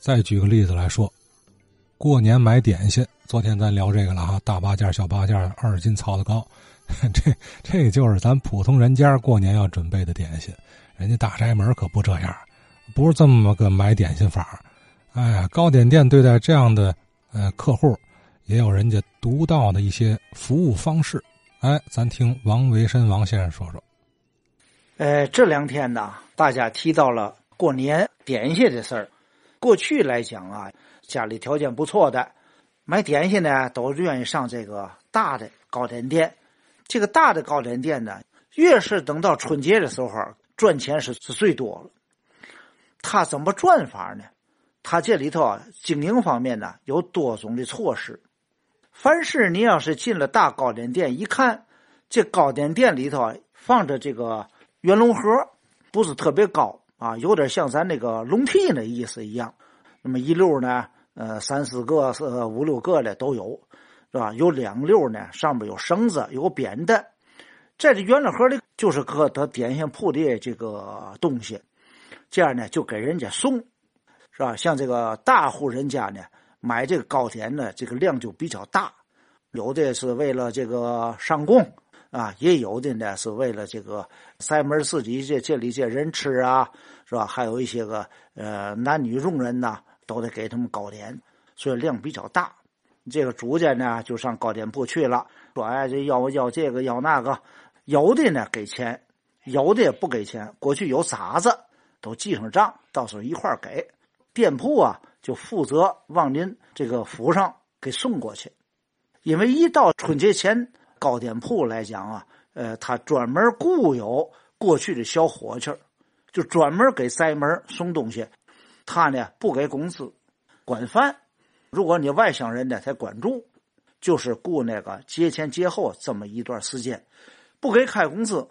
再举个例子来说，过年买点心，昨天咱聊这个了哈，大八件、小八件、二斤操的糕，这这就是咱普通人家过年要准备的点心。人家大宅门可不这样，不是这么个买点心法哎，糕点店对待这样的呃客户，也有人家独到的一些服务方式。哎，咱听王维申王先生说说。呃，这两天呢，大家提到了过年点心的事儿。过去来讲啊，家里条件不错的，买点心呢都愿意上这个大的糕点店。这个大的糕点店呢，越是等到春节的时候。赚钱是是最多了，他怎么赚法呢？他这里头啊，经营方面呢有多种的措施。凡是你要是进了大糕点店，一看这糕点店里头放着这个圆龙盒，不是特别高啊，有点像咱那个笼屉那意思一样。那么一溜呢，呃，三四个、呃五六个的都有，是吧？有两溜呢，上面有绳子，有扁担。在这圆乐盒里，就是搁他点心铺的这个东西，这样呢就给人家送，是吧？像这个大户人家呢，买这个糕点呢，这个量就比较大，有的是为了这个上供啊，也有的呢是为了这个塞门自己这这里这人吃啊，是吧？还有一些个呃男女佣人呐，都得给他们糕点，所以量比较大。这个主家呢就上糕点铺去了，说哎，这要要这个要那个。有的呢给钱，有的也不给钱。过去有傻子，都记上账，到时候一块给。店铺啊，就负责往您这个府上给送过去。因为一到春节前，糕点铺来讲啊，呃，他专门雇有过去的小伙计就专门给塞门送东西。他呢不给工资，管饭。如果你外乡人呢，才管住，就是雇那个节前节后这么一段时间。不给开工资，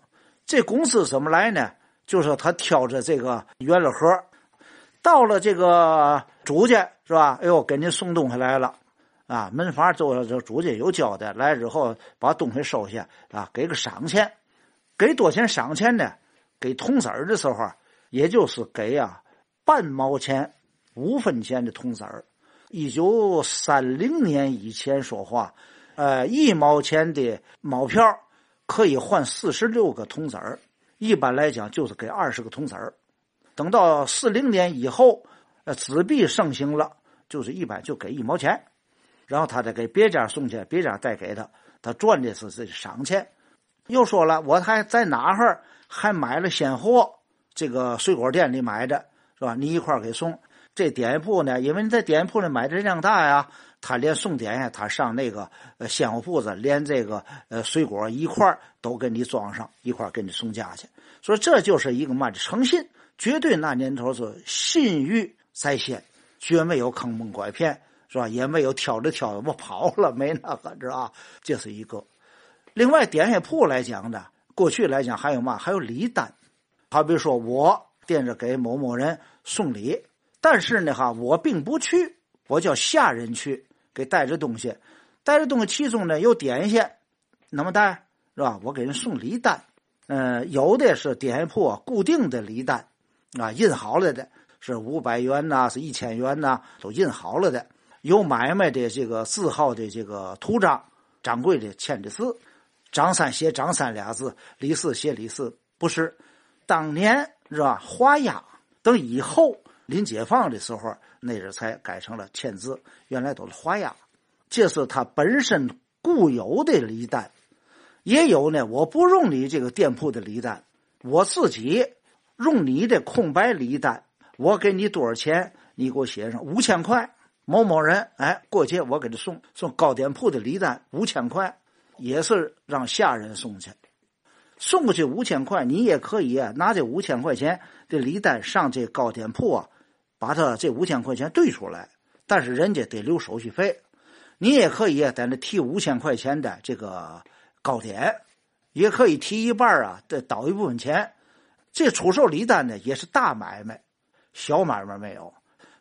这工资怎么来呢？就是他挑着这个圆乐盒，到了这个主家是吧？哎呦，给您送东西来了啊！门房都这主家有交代，来之后把东西收下啊，给个赏钱，给多钱赏钱呢？给铜子儿的时候，也就是给啊半毛钱、五分钱的铜子儿。一九三零年以前说话，呃，一毛钱的毛票。可以换四十六个铜子儿，一般来讲就是给二十个铜子儿。等到四零年以后，呃，纸币盛行了，就是一般就给一毛钱，然后他再给别家送去，别家再给他，他赚的是这赏钱。又说了，我还在哪儿还买了鲜货，这个水果店里买的，是吧？你一块给送。这点铺呢，因为你在点铺里买的量大呀。他连送点心，他上那个呃鲜货铺子，连这个呃水果一块都给你装上，一块给你送家去。所以这就是一个嘛的诚信，绝对那年头是信誉在先，绝没有坑蒙拐骗，是吧？也没有挑着挑着我跑了，没那个，知道吧？这是一个。另外，点心铺来讲呢，过去来讲还有嘛？还有礼单，好比说我惦着给某某人送礼，但是呢哈，我并不去，我叫下人去。给带着东西，带着东西，其中呢有点心，那么带是吧？我给人送礼单，嗯，有的是点心铺固定的礼单，啊，印好了的，是五百元呐，是一千元呐，都印好了的。有买卖的这个字号的这个图章，掌柜的签的字，张三写张三俩字，李四写李四，不是。当年是吧？画押，等以后临解放的时候。那阵才改成了签字，原来都是画押。这是他本身固有的礼单，也有呢。我不用你这个店铺的礼单，我自己用你的空白礼单。我给你多少钱？你给我写上五千块。某某人，哎，过节我给他送送糕点铺的礼单五千块，也是让下人送去。送过去五千块，你也可以拿这五千块钱的礼单上这糕点铺啊。把他这五千块钱兑出来，但是人家得留手续费。你也可以在那提五千块钱的这个糕点，也可以提一半啊，再倒一部分钱。这出售礼单呢，也是大买卖，小买卖没有，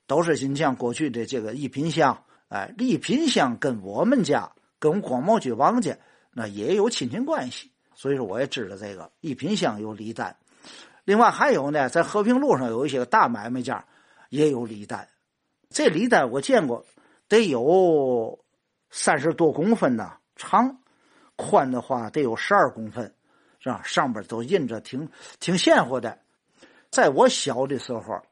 都是你像过去的这个一品香，哎，一品香跟我们家跟光茂局王家那也有亲戚关系，所以说我也知道这个一品香有李丹。另外还有呢，在和平路上有一些个大买卖家。也有李丹，这李丹我见过，得有三十多公分呢，长，宽的话得有十二公分，是吧？上边都印着挺挺鲜活的。在我小的时候，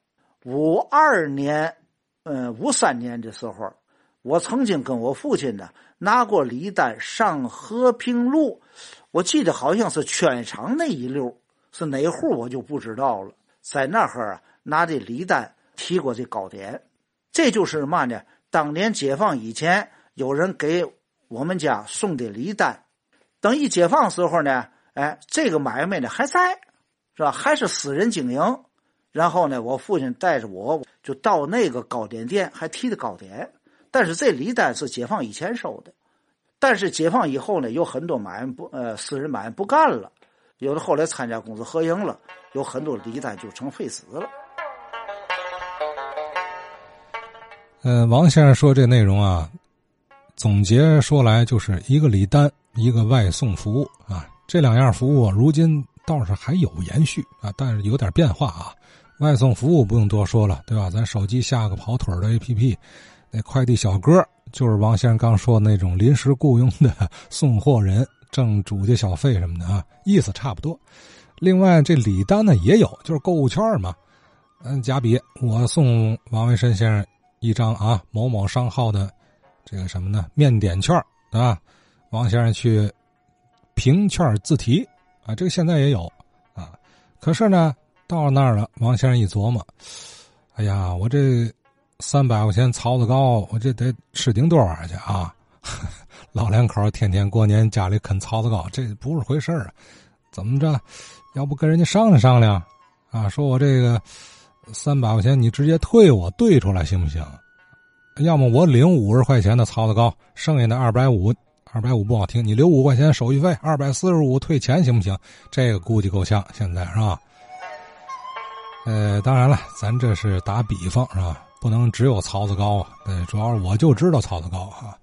五二年，嗯，五三年的时候，我曾经跟我父亲呢拿过礼单上和平路，我记得好像是圈场那一溜，是哪户我就不知道了。在那儿啊拿的礼单提过这糕点，这就是嘛呢？当年解放以前，有人给我们家送的礼单，等一解放时候呢，哎，这个买卖呢还在。是吧？还是私人经营，然后呢，我父亲带着我就到那个糕点店，还提的糕点。但是这礼单是解放以前收的，但是解放以后呢，有很多买卖不呃私人买卖不干了，有的后来参加公私合营了，有很多礼单就成废纸了。嗯，王先生说这内容啊，总结说来就是一个礼单，一个外送服务啊，这两样服务如今。倒是还有延续啊，但是有点变化啊。外送服务不用多说了，对吧？咱手机下个跑腿的 APP，那快递小哥就是王先生刚说的那种临时雇佣的 送货人，挣主家小费什么的啊，意思差不多。另外这礼单呢也有，就是购物券嘛。嗯，假比我送王维申先生一张啊某某商号的这个什么呢面点券，对吧？王先生去凭券自提。啊，这个现在也有，啊，可是呢，到那儿了，王先生一琢磨，哎呀，我这三百块钱槽子糕，我这得吃顶多少去啊？老两口天天过年家里啃槽子糕，这不是回事啊？怎么着？要不跟人家商量商量？啊，说我这个三百块钱你直接退我兑出来行不行？要么我领五十块钱的槽子糕，剩下的二百五。二百五不好听，你留五块钱手续费，二百四十五退钱行不行？这个估计够呛，现在是吧？呃，当然了，咱这是打比方是吧？不能只有曹子高啊。对，主要是我就知道曹子高啊。